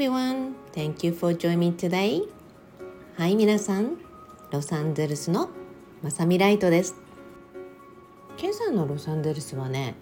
everyone. Thank you for joining me today. はい皆さん、ロサンゼルスのまさみライトです。今朝のロサンゼルスはね、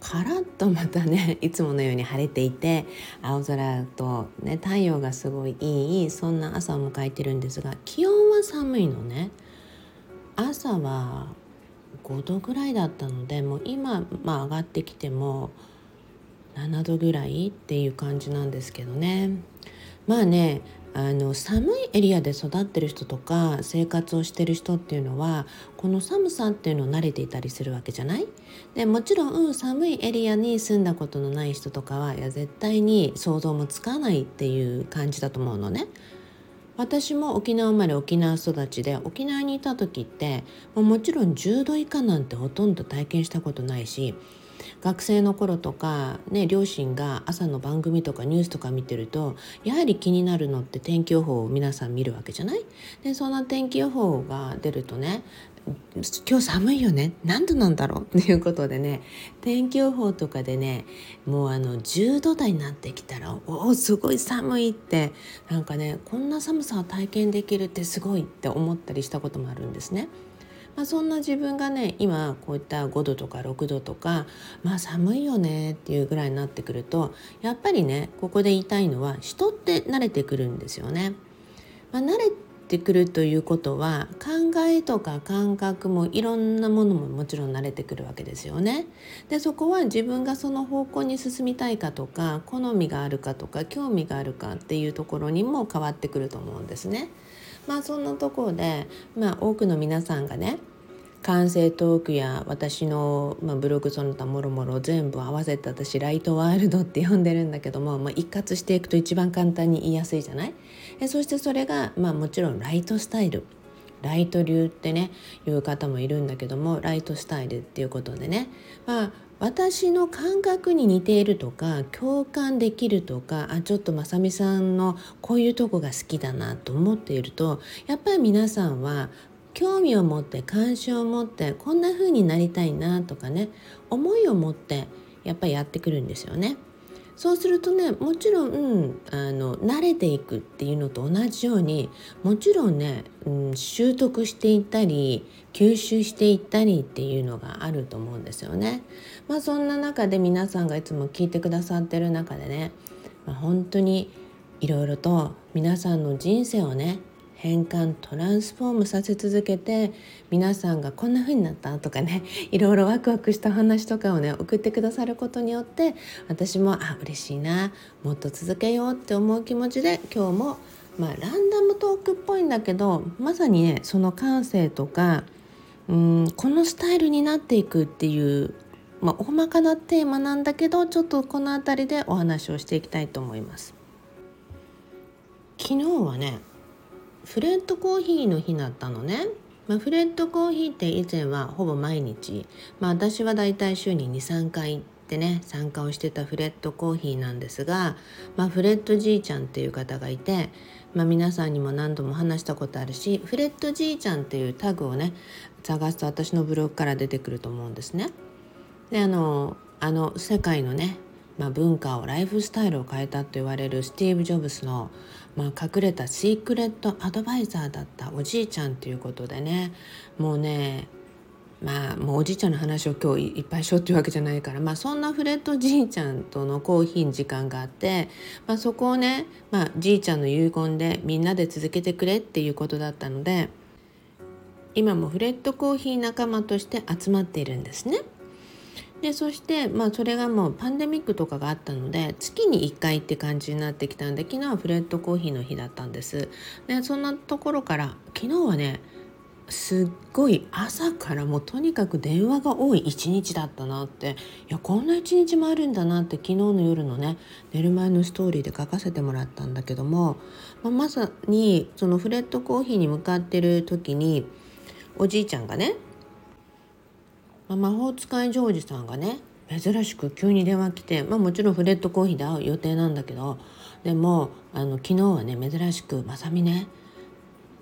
カラッとまたね いつものように晴れていて青空と、ね、太陽がすごいいいそんな朝を迎えてるんですが気温は寒いのね朝は5度ぐらいだったのでもう今、まあ、上がってきても7度ぐらいっていう感じなんですけどねまあねあの寒いエリアで育ってる人とか生活をしてる人っていうのはこの寒さっていうのを慣れていたりするわけじゃない？でもちろん、うん、寒いエリアに住んだことのない人とかはいや絶対に想像もつかないっていう感じだと思うのね。私も沖縄生まれ沖縄育ちで沖縄にいた時ってもちろん10度以下なんてほとんど体験したことないし学生の頃とか、ね、両親が朝の番組とかニュースとか見てるとやはり気になるのって天気予報を皆さん見るわけじゃない？でそんな天気予報が出るとね今日寒いよね？何度なんだろう？っていうことでね天気予報とかでねもうあの10度台になってきたらおおすごい寒いってなんかねこんな寒さを体験できるってすごいって思ったりしたこともあるんですね。まあ、そんな自分がね今こういった5度とか6度とかまあ寒いよねっていうぐらいになってくるとやっぱりねここで言いたいのは人って慣れてくるんですよね。まあ、慣れてくるということは考えとか感覚もいろんなものももちろん慣れてくるわけですよね。でそこは自分がその方向に進みたいかとか好みがあるかとか興味があるかっていうところにも変わってくると思うんですね。まあそんなところで、まあ、多くの皆さんがね完成トークや私の、まあ、ブログその他もろもろ全部合わせて私ライトワールドって呼んでるんだけども、まあ、一括していくと一番簡単に言いやすいじゃない？えそしてそれが、まあ、もちろんライトスタイル。ライト流ってねいう方もいるんだけどもライトスタイルっていうことでね、まあ、私の感覚に似ているとか共感できるとかあちょっとまさみさんのこういうとこが好きだなと思っているとやっぱり皆さんは興味を持って関心を持ってこんな風になりたいなとかね思いを持ってやっぱりやってくるんですよね。そうするとねもちろん、うん、あの慣れていくっていうのと同じようにもちろんね、うん、習得していったり吸収していったりっていうのがあると思うんですよね。まあそんな中で皆さんがいつも聞いてくださってる中でね、まあ、本当にいろいろと皆さんの人生をね変換トランスフォームさせ続けて皆さんがこんな風になったとかね いろいろワクワクした話とかをね送ってくださることによって私もあ嬉しいなもっと続けようって思う気持ちで今日もまあランダムトークっぽいんだけどまさにねその感性とかうんこのスタイルになっていくっていうまあ、大まかなテーマなんだけどちょっとこの辺りでお話をしていきたいと思います。昨日はねフレットコーヒーの日だったのね。まあ、フレットコーヒーって以前はほぼ毎日、まあ、私はだいたい週に23回行ってね参加をしてたフレットコーヒーなんですが、まあ、フレットじいちゃんっていう方がいて、まあ、皆さんにも何度も話したことあるしフレットじいちゃんっていうタグをね探すと私のブログから出てくると思うんですね。であのあの世界のねまあ、文化をライフスタイルを変えたと言われるスティーブ・ジョブスの、まあ、隠れたシークレットアドバイザーだったおじいちゃんということでねもうねまあもうおじいちゃんの話を今日いっぱいしようっていうわけじゃないから、まあ、そんなフレットじいちゃんとのコーヒーの時間があって、まあ、そこをね、まあ、じいちゃんの遺言でみんなで続けてくれっていうことだったので今もフレットコーヒー仲間として集まっているんですね。でそして、まあ、それがもうパンデミックとかがあったので月に1回って感じになってきたんで昨日はフレットコーヒーの日だったんです。でそんなところから昨日はねすっごい朝からもうとにかく電話が多い一日だったなって。いやこんな一日もあるんだなって昨日の夜のね寝る前のストーリーで書かせてもらったんだけども、まあ、まさにそのフレットコーヒーに向かってる時におじいちゃんがねまあ、魔法使いジョージさんがね珍しく急に電話来て、まあ、もちろんフレットコーヒーで会う予定なんだけどでもあの昨日はね珍しく「まさみね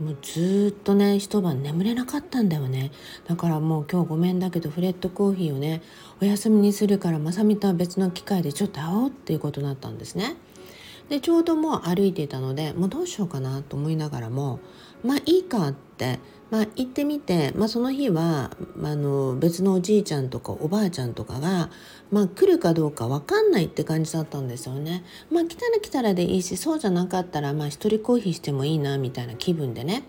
もうずっとね一晩眠れなかったんだよねだからもう今日ごめんだけどフレットコーヒーをねお休みにするからまさみとは別の機会でちょっと会おうっていうことになったんですね。でちょうどもう歩いていたのでもうどうしようかなと思いながらもまあいいかってまあ、行ってみて、まあ、その日はあの別のおじいちゃんとかおばあちゃんとかが、まあ、来るかどうか分かんないって感じだったんですよね。まあ、来たら来たらでいいしそうじゃなかったら、まあ、一人コーヒーしてもいいなみたいな気分でね。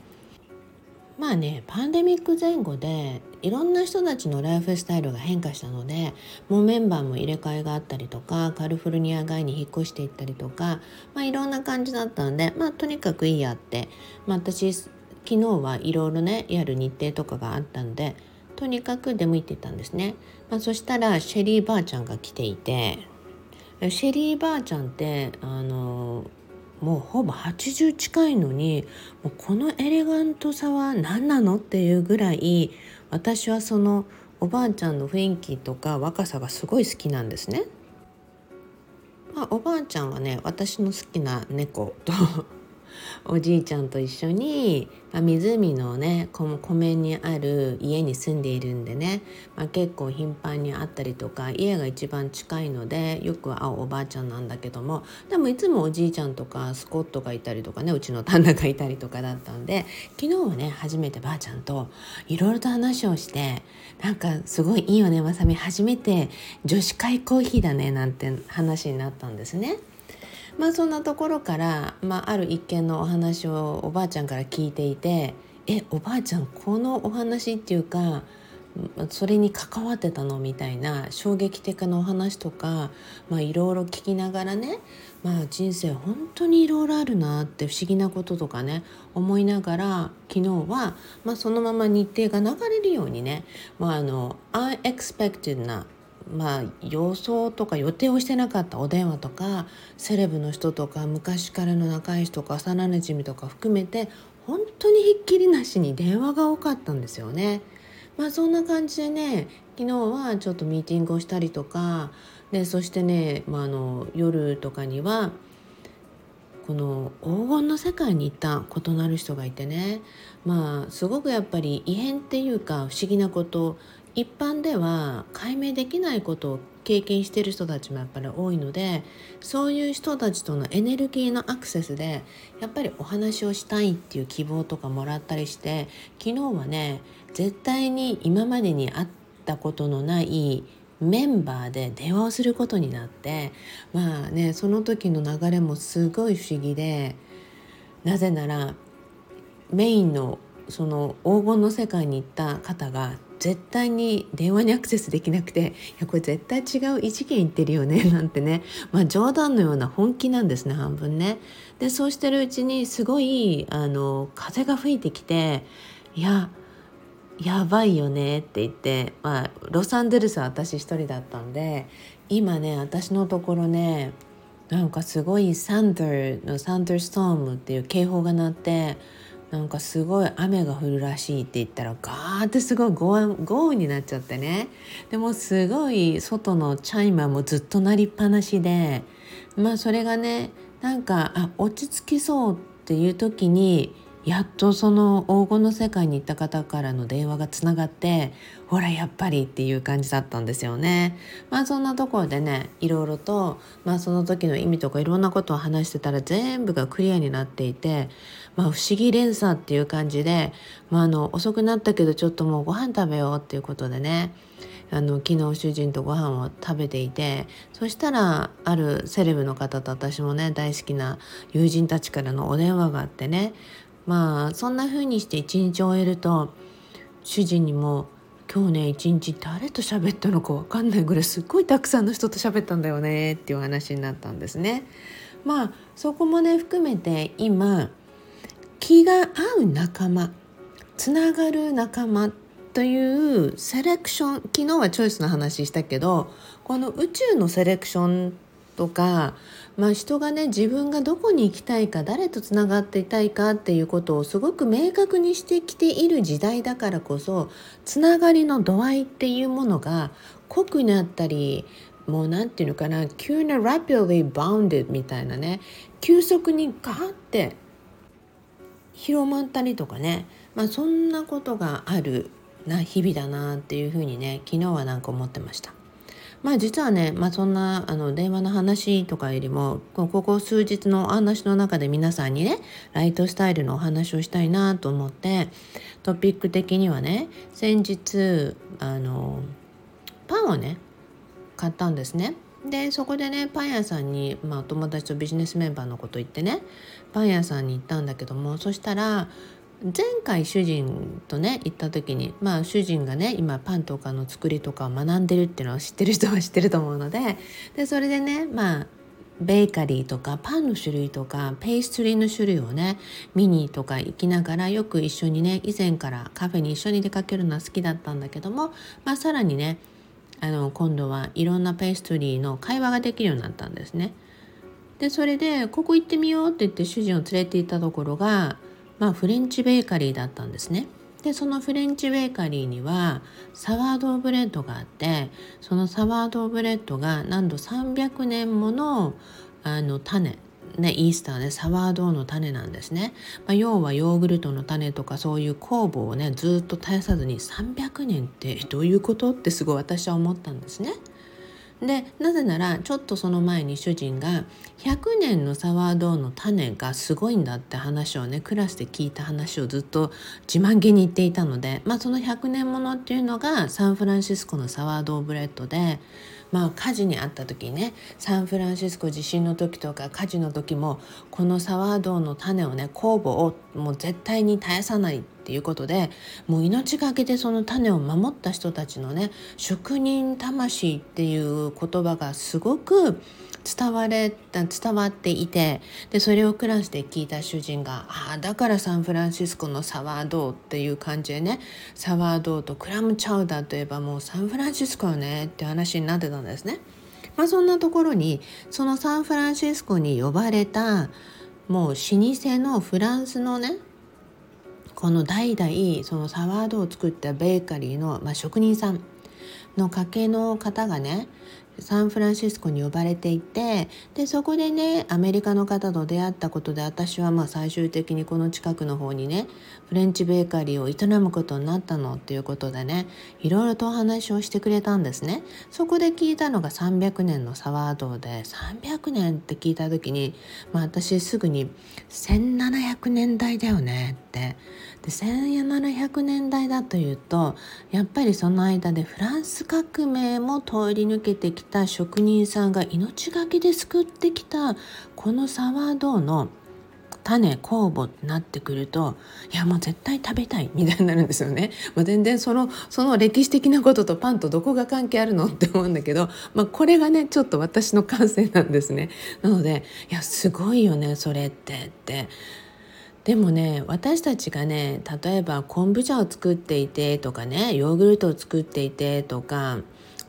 まあねパンデミック前後でいろんな人たちのライフスタイルが変化したのでもうメンバーも入れ替えがあったりとかカリフォルニア外に引っ越していったりとか、まあ、いろんな感じだったんで、まあ、とにかくいいやって、まあ、私昨日はいろいろねやる日程とかがあったんでとにかく出向いてたんですね、まあ、そしたらシェリーばあちゃんが来ていてシェリーばあちゃんってあのもうほぼ80近いのにもうこのエレガントさは何なのっていうぐらい私はそのおばあちゃんの雰囲気とか若さがすごい好きなんですね。まあ、おばあちゃんはね私の好きな猫とおじいちゃんと一緒に、まあ、湖のね湖面にある家に住んでいるんでね、まあ、結構頻繁に会ったりとか家が一番近いのでよく会うおばあちゃんなんだけどもでもいつもおじいちゃんとかスコットがいたりとかねうちの旦那がいたりとかだったんで昨日はね初めてばあちゃんといろいろと話をしてなんかすごいいいよねまさみ初めて女子会コーヒーだねなんて話になったんですね。まあそんなところから、まあ、ある一件のお話をおばあちゃんから聞いていてえおばあちゃんこのお話っていうかそれに関わってたのみたいな衝撃的なお話とかいろいろ聞きながらね、まあ、人生本当にいろいろあるなって不思議なこととかね思いながら昨日は、まあ、そのまま日程が流れるようにね、まあ、あの unexpected なまあ予想とか予定をしてなかったお電話とかセレブの人とか昔からの仲いい人とか幼なじみとか含めて本当にひっきりなしに電話が多かったんですよね。まあそんな感じでね昨日はちょっとミーティングをしたりとかでそしてね、まあ、あの夜とかにはこの黄金の世界に行った異なる人がいてねまあすごくやっぱり異変っていうか不思議なこと一般では解明できないことを経験してる人たちもやっぱり多いのでそういう人たちとのエネルギーのアクセスでやっぱりお話をしたいっていう希望とかもらったりして昨日はね絶対に今までに会ったことのないメンバーで電話をすることになってまあねその時の流れもすごい不思議でなぜならメインのその黄金の世界に行った方が絶対に電話にアクセスできなくていやこれ絶対違う異次元行ってるよね なんてねまあ冗談のような本気なんですね半分ね。でそうしてるうちにすごいあの風が吹いてきていややばいよねって言って、まあ、ロサンゼルスは私一人だったんで今ね私のところねなんかすごいサンダーのサンダーストームっていう警報が鳴ってなんかすごい雨が降るらしいって言ったらガーってすごい豪雨豪雨になっちゃってね。でもすごい外のチャイマーもずっと鳴りっぱなしでまあそれがねなんかあ落ち着きそうっていう時にやっとその黄金の世界に行った方からの電話がつながってほらやっぱりっていう感じだったんですよね。まあそんなところでねいろいろと、まあ、その時の意味とかいろんなことを話してたら全部がクリアになっていて、まあ、不思議連鎖っていう感じで、まあ、あの遅くなったけどちょっともうご飯食べようっていうことでねあの昨日主人とご飯を食べていてそしたらあるセレブの方と私もね大好きな友人たちからのお電話があってねまあそんな風にして一日終えると主人にも「今日ね一日誰と喋ったのか分かんないぐらいすっごいたくさんの人と喋ったんだよね」っていう話になったんですね。まあそこもね含めて今気が合う仲間つながる仲間というセレクション昨日はチョイスの話したけどこの宇宙のセレクションとか、まあ、人がね自分がどこに行きたいか誰とつながっていたいかっていうことをすごく明確にしてきている時代だからこそつながりの度合いっていうものが濃くなったりもう何て言うのかな急な rapidly bounded みたいなね急速にガーって広まったりとかね、まあ、そんなことがあるな日々だなっていうふうにね昨日はなんか思ってました。まあ実はね、まあ、そんなあの電話の話とかよりもここ数日のお話の中で皆さんにねライトスタイルのお話をしたいなと思ってトピック的にはね先日あのパンをね買ったんですね。でそこでねパン屋さんに、まあ、友達とビジネスメンバーのこと言ってねパン屋さんに行ったんだけどもそしたら前回主人とね行った時にまあ主人がね今パンとかの作りとかを学んでるっていうのを知ってる人は知ってると思うのででそれでねまあベーカリーとかパンの種類とかペーストリーの種類をね見にとか行きながらよく一緒にね以前からカフェに一緒に出かけるのは好きだったんだけども、まあ、さらにねあの今度はいろんなペーストリーの会話ができるようになったんですね。でそれでここ行ってみようって言って主人を連れて行ったところがまあ、フレンチベーカリーだったんですね。でそのフレンチベーカリーにはサワードーブレッドがあってそのサワードーブレッドがなんと300年ものあの種ね、イースターでサワードーの種なんですね、まあ、要はヨーグルトの種とかそういう酵母をねずっと絶やさずに300年ってどういうこと？ってすごい私は思ったんですね。でなぜならちょっとその前に主人が100年のサワードーの種がすごいんだって話をねクラスで聞いた話をずっと自慢げに言っていたので、まあ、その100年ものっていうのがサンフランシスコのサワードーブレッドでまあ火事にあった時ねサンフランシスコ地震の時とか火事の時もこのサワードーの種をね酵母をもう絶対に絶やさないっていうことでもう命がけでその種を守った人たちのね職人魂っていう言葉がすごく伝われ伝わっていてでそれをクラスで聞いた主人が「ああだからサンフランシスコのサワードーっていう感じでねサワードーとクラムチャウダーといえばもうサンフランシスコよねって話になってたんですね。まあ、そんなところにそのサンフランシスコに呼ばれたもう老舗のフランスのねこの代々そのサワードを作ったベーカリーの、まあ、職人さんの家系の方がねサンフランシスコに呼ばれていてでそこでねアメリカの方と出会ったことで私はまあ最終的にこの近くの方にねフレンチベーカリーを営むことになったのっていうことでねいろいろとお話をしてくれたんですね。そこで聞いたのが300年のサワードで300年って聞いた時に、まあ、私すぐに1700年代だよねってで1700年代だというとやっぱりその間でフランス革命も通り抜けてきた職人さんが命がけで作ってきたこのサワードの種酵母ってなってくるといやもう絶対食べたいみたいになるんですよね。まあ、全然そのその歴史的なこととパンとどこが関係あるのって思うんだけど、まあ、これがねちょっと私の感性なんですね。なのでいやすごいよねそれってって。でもね私たちがね例えば昆布茶を作っていてとかねヨーグルトを作っていてとか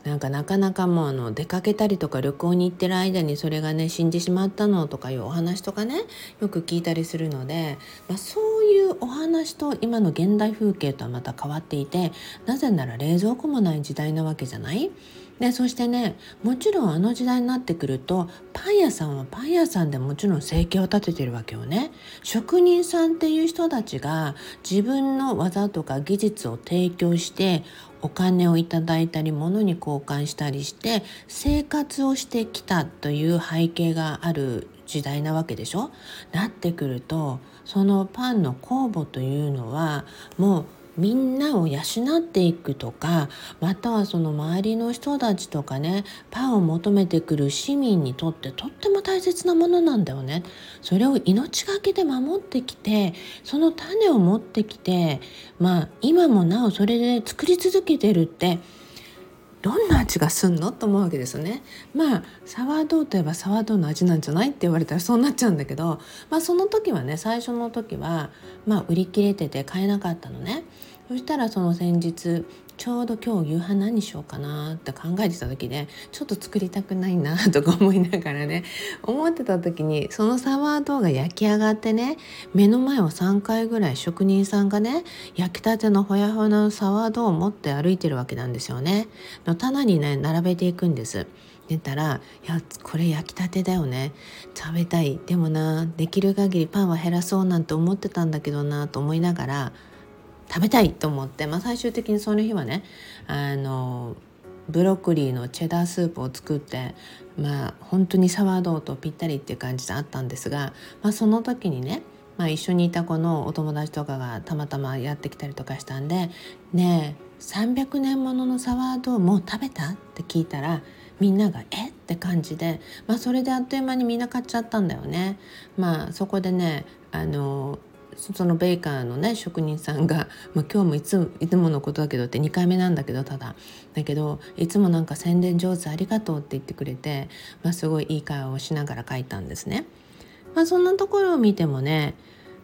なんかなかなかもうあの出かけたりとか旅行に行ってる間にそれがね死んでしまったのとかいうお話とかねよく聞いたりするので、まあ、そういうお話と今の現代風景とはまた変わっていてなぜなら冷蔵庫もない時代なわけじゃない？でそしてねもちろんあの時代になってくるとパン屋さんはパン屋さんでもちろん生計を立ててるわけよね。職人さんっていう人たちが自分の技とか技術を提供してお金をいただいたり物に交換したりして生活をしてきたという背景がある時代なわけでしょ。なってくるとそのパンの酵母というのはもうみんなを養っていくとかまたはその周りの人たちとかねパンを求めてくる市民にとってとっても大切なものなんだよね。それを命がけで守ってきてその種を持ってきてまあ今もなおそれで作り続けてるってどんな味がすんの？と思うわけですよね。まあサワードーといえばサワードの味なんじゃない？って言われたらそうなっちゃうんだけど、まあ、その時はね最初の時は、まあ、売り切れてて買えなかったのね。そしたらその先日ちょうど今日夕飯何しようかなって考えてた時でちょっと作りたくないなとか思いながらね思ってた時にそのサワードが焼き上がってね目の前を3回ぐらい職人さんがね焼きたてのほやほやのサワードを持って歩いてるわけなんですよね。の棚にね並べていくんです。出たら「いやこれ焼きたてだよね食べたいでもなできる限りパンは減らそうなんて思ってたんだけどな」と思いながら食べたいと思って、まあ、最終的にその日はねあのブロッコリーのチェダースープを作ってまあ本当にサワードーとぴったりっていう感じであったんですが、まあ、その時にね、まあ、一緒にいた子のお友達とかがたまたまやってきたりとかしたんで「ねえ300年もののサワードーもう食べた?」って聞いたらみんなが「え？っ?」て感じで、まあ、それであっという間にみんな買っちゃったんだよね。まあ、そこでねあのそのベーカーのね職人さんが、まあ、今日もいついつものことだけどって2回目なんだけどただだけどいつもなんか宣伝上手ありがとうって言ってくれて、まあ、すごいいい会話をしながら書いたんですね。まあ、そんなところを見てもね、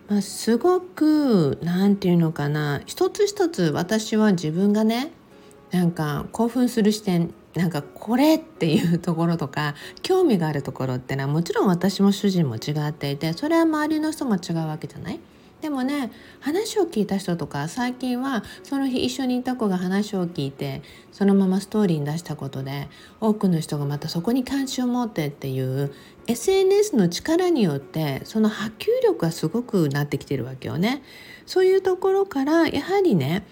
まあ、すごく何て言うのかな一つ一つ私は自分がねなんか興奮する視点なんかこれっていうところとか興味があるところってのはもちろん私も主人も違っていてそれは周りの人も違うわけじゃない？でもね話を聞いた人とか最近はその日一緒にいた子が話を聞いてそのままストーリーに出したことで多くの人がまたそこに関心を持ってっていう SNS の力によってその波及力がすごくなってきてるわけよね。そういうところからやはりね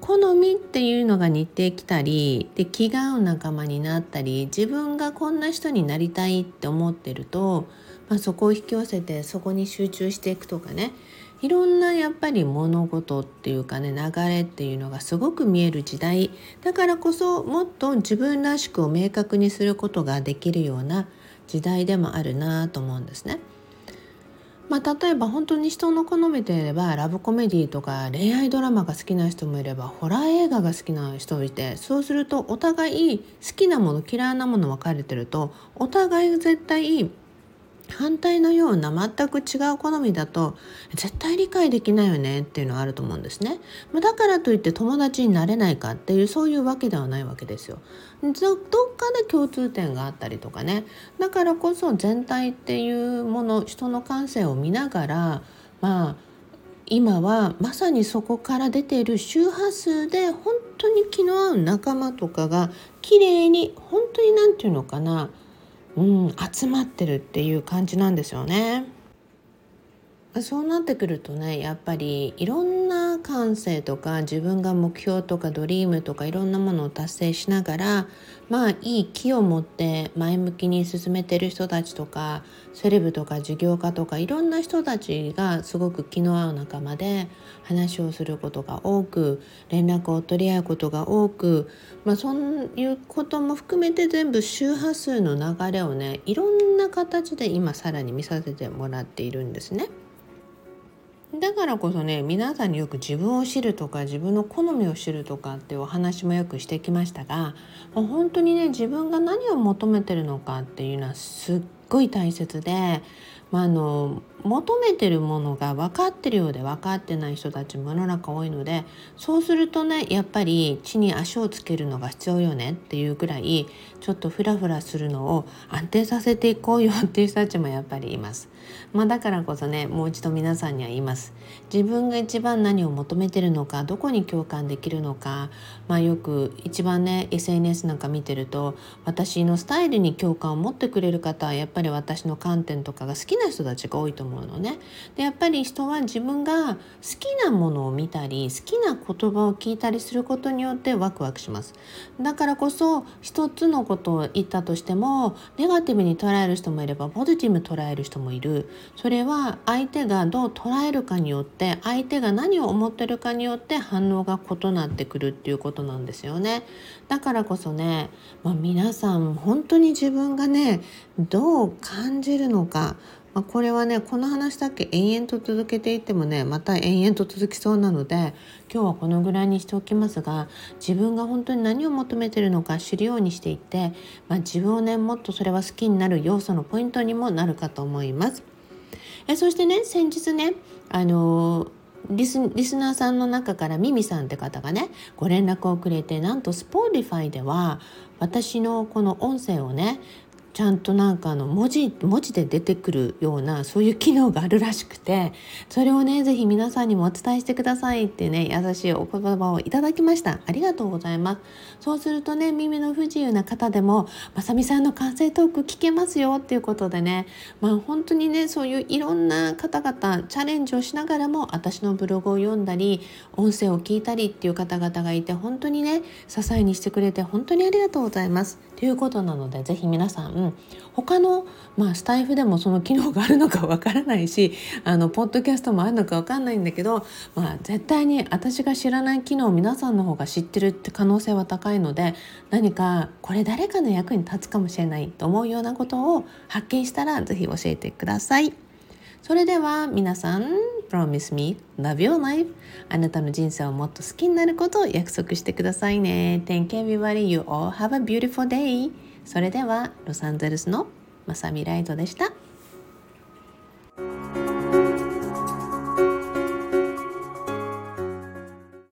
好みっていうのが似てきたりで気が合う仲間になったり自分がこんな人になりたいって思ってると、まあ、そこを引き寄せてそこに集中していくとかねいろんなやっぱり物事っていうかね流れっていうのがすごく見える時代だからこそもっと自分らしくを明確にすることができるような時代でもあるなと思うんですね。まあ、例えば本当に人の好みでいればラブコメディとか恋愛ドラマが好きな人もいればホラー映画が好きな人もいてそうするとお互い好きなもの嫌いなもの分かれてるとお互い絶対反対のような全く違う好みだと絶対理解できないよねっていうのはあると思うんですね。だからといって友達になれないかっていうそういうわけではないわけですよ。どっかで共通点があったりとかねだからこそ全体っていうもの人の感性を見ながらまあ今はまさにそこから出ている周波数で本当に気の合う仲間とかが綺麗に本当に何て言うのかなうん、集まってるっていう感じなんですよね。そうなってくるとねやっぱりいろんな感性とか自分が目標とかドリームとかいろんなものを達成しながらまあいい気を持って前向きに進めてる人たちとかセレブとか事業家とかいろんな人たちがすごく気の合う仲間で話をすることが多く連絡を取り合うことが多くまあそういうことも含めて全部周波数の流れをねいろんな形で今さらに見させてもらっているんですね。だからこそね皆さんによく自分を知るとか自分の好みを知るとかっていうお話もよくしてきましたが本当にね自分が何を求めてるのかっていうのはすっごい大切で、まあ、あの求めてるものが分かってるようで分かってない人たちも世の中多いのでそうするとねやっぱり地に足をつけるのが必要よねっていうぐらいちょっとフラフラするのを安定させていこうよっていう人たちもやっぱりいます。まあ、だからこそねもう一度皆さんには言います自分が一番何を求めてるのかどこに共感できるのか、まあ、よく一番ね SNS なんか見てると私のスタイルに共感を持ってくれる方はやっぱり私の観点とかが好きな人たちが多いと思うのね。でやっぱり人は自分が好きなものを見たり好きな言葉を聞いたりすることによってワクワクします。だからこそ一つのことを言ったとしてもネガティブに捉える人もいればポジティブに捉える人もいるそれは相手がどう捉えるかによって相手が何を思ってるかによって反応が異なってくるっていうことなんですよね。だからこそね、まあ、皆さん本当に自分がねどう感じるのかまあ、これはねこの話だけ延々と続けていってもねまた延々と続きそうなので今日はこのぐらいにしておきますが自分が本当に何を求めてるのか知るようにしていって、まあ、自分をねもっとそれは好きになる要素のポイントにもなるかと思います。えそしてね先日ねあのリスリスナーさんの中からミミさんって方がねご連絡をくれてなんと Spotify では私のこの音声をねちゃんとなんかあの文字文字で出てくるようなそういう機能があるらしくてそれをね是非皆さんにもお伝えしてくださいってね優しいお言葉をいただきました。ありがとうございます。そうするとね耳の不自由な方でもまさみさんの完成トーク聞けますよっていうことでねまあ本当にねそういういろんな方々チャレンジをしながらも私のブログを読んだり音声を聞いたりっていう方々がいて本当にね支えにしてくれて本当にありがとうございます。ということなので是非皆さん、他の、まあ、スタイフでもその機能があるのかわからないしあのポッドキャストもあるのかわかんないんだけど、まあ、絶対に私が知らない機能を皆さんの方が知ってるって可能性は高いので何かこれ誰かの役に立つかもしれないと思うようなことを発見したら是非教えてください。それでは皆さん Promise me love your life あなたの人生をもっと好きになることを約束してくださいね Thank everybody you all have a beautiful day それではロサンゼルスのまさみライトでした